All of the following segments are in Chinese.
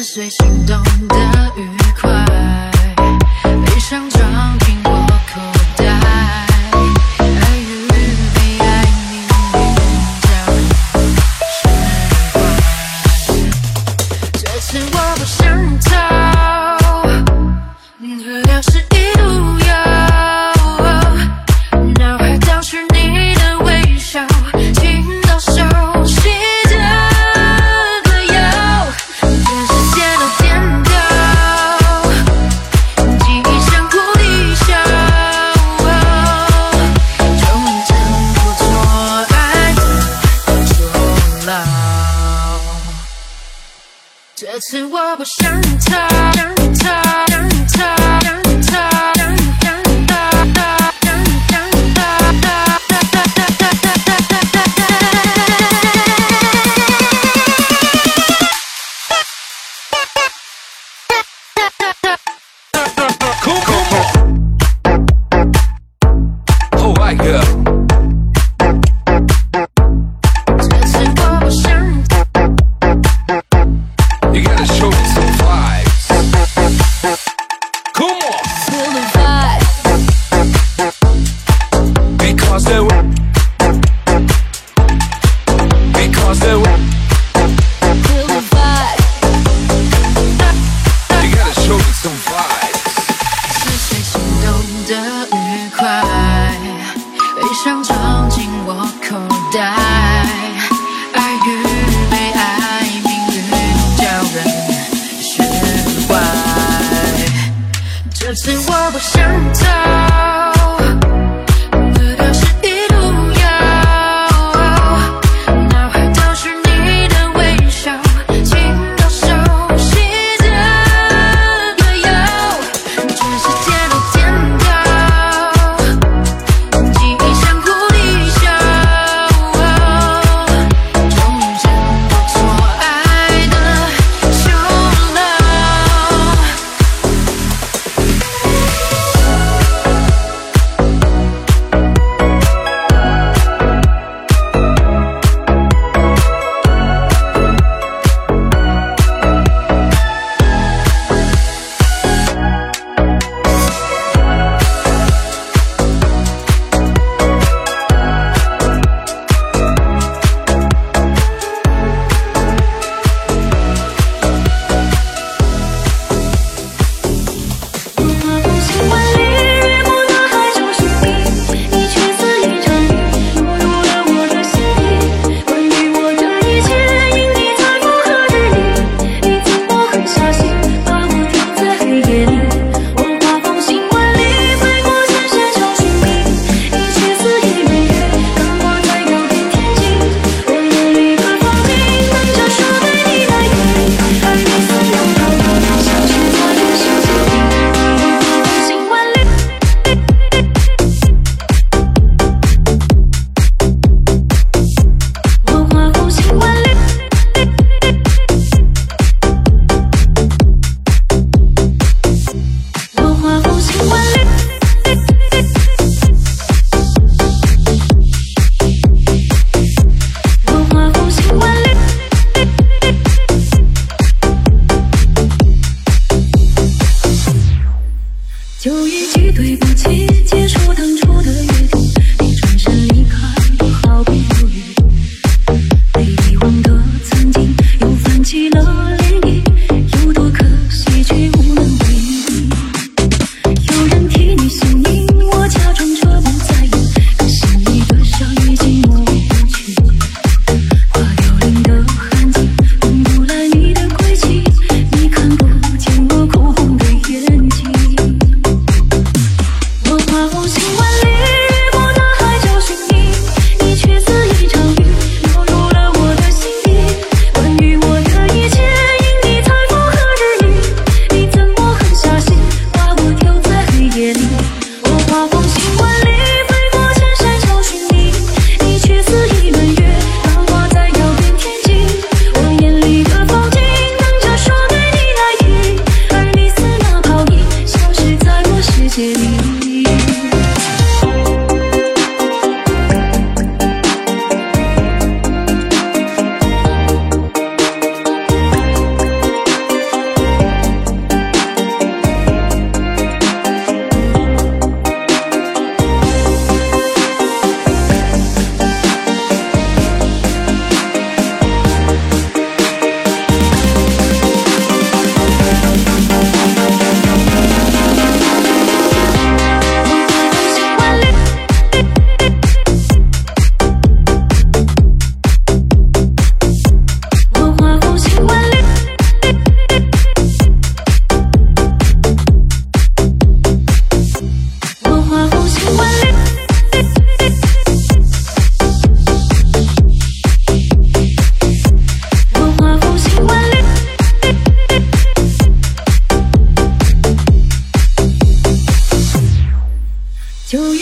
伴随心动的愉快，披上装。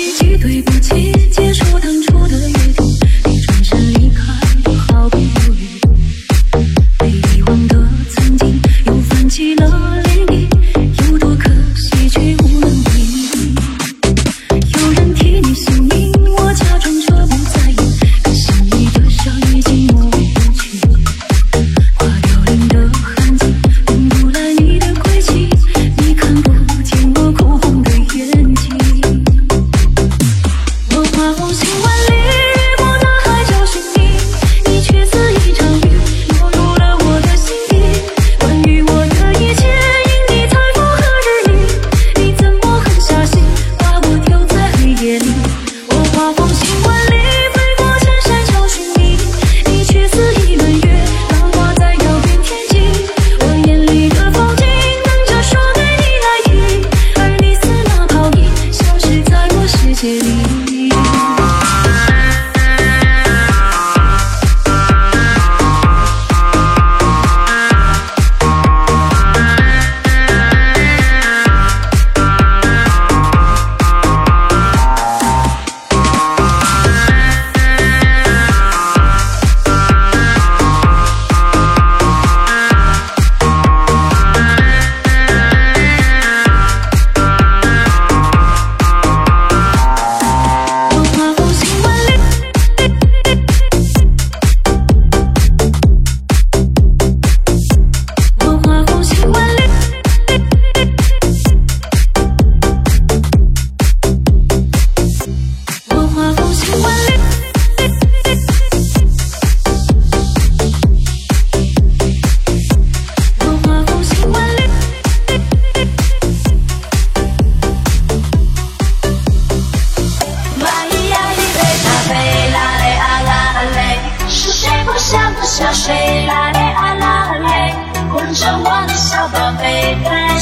一句对不起结束当初的约定。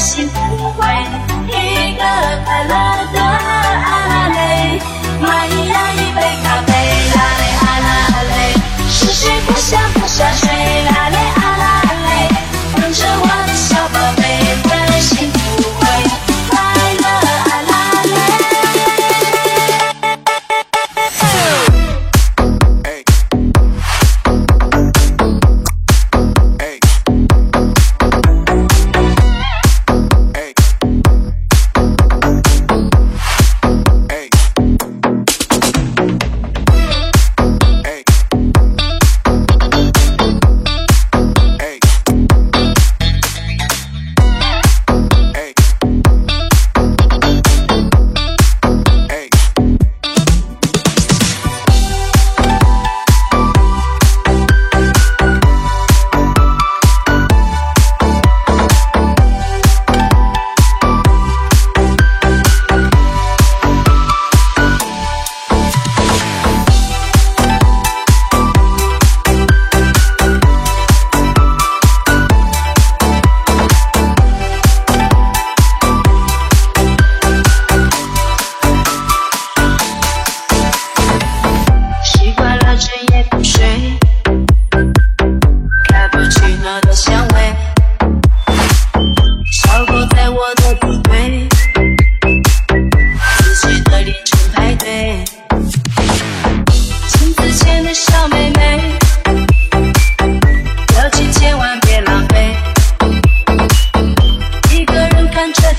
喜一个快乐的。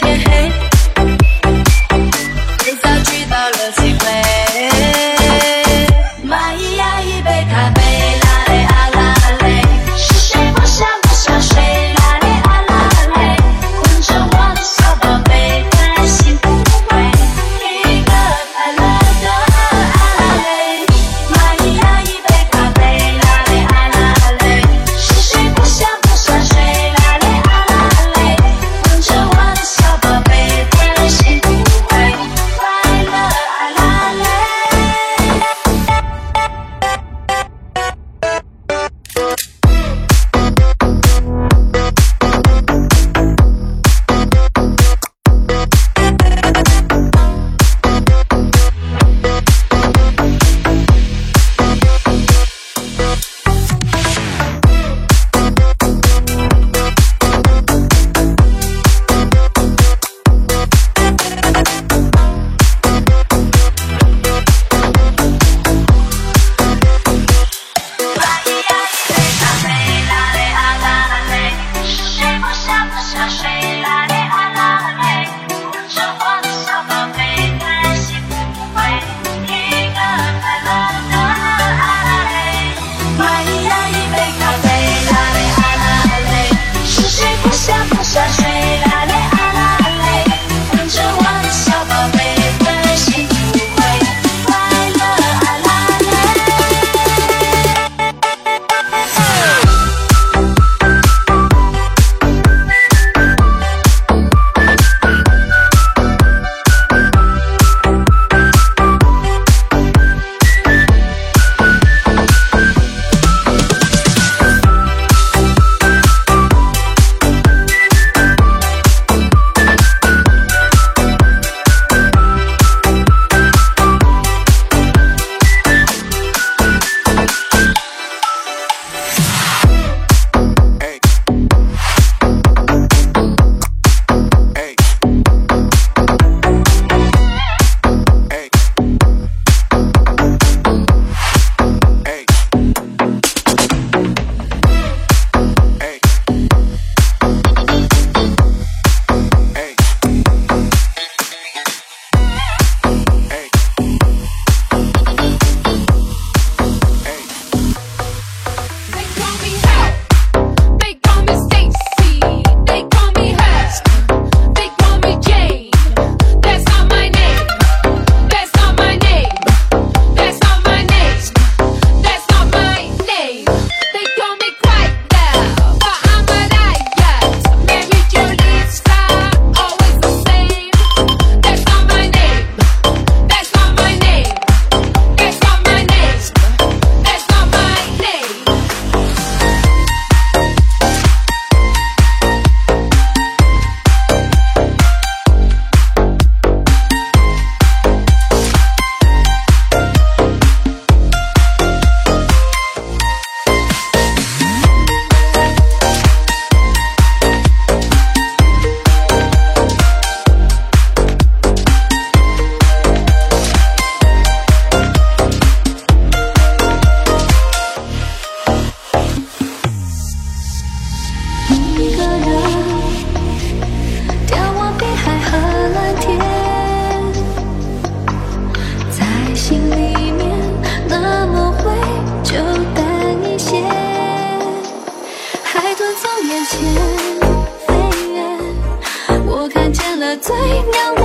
yeah. 天飞越，我看见了最亮。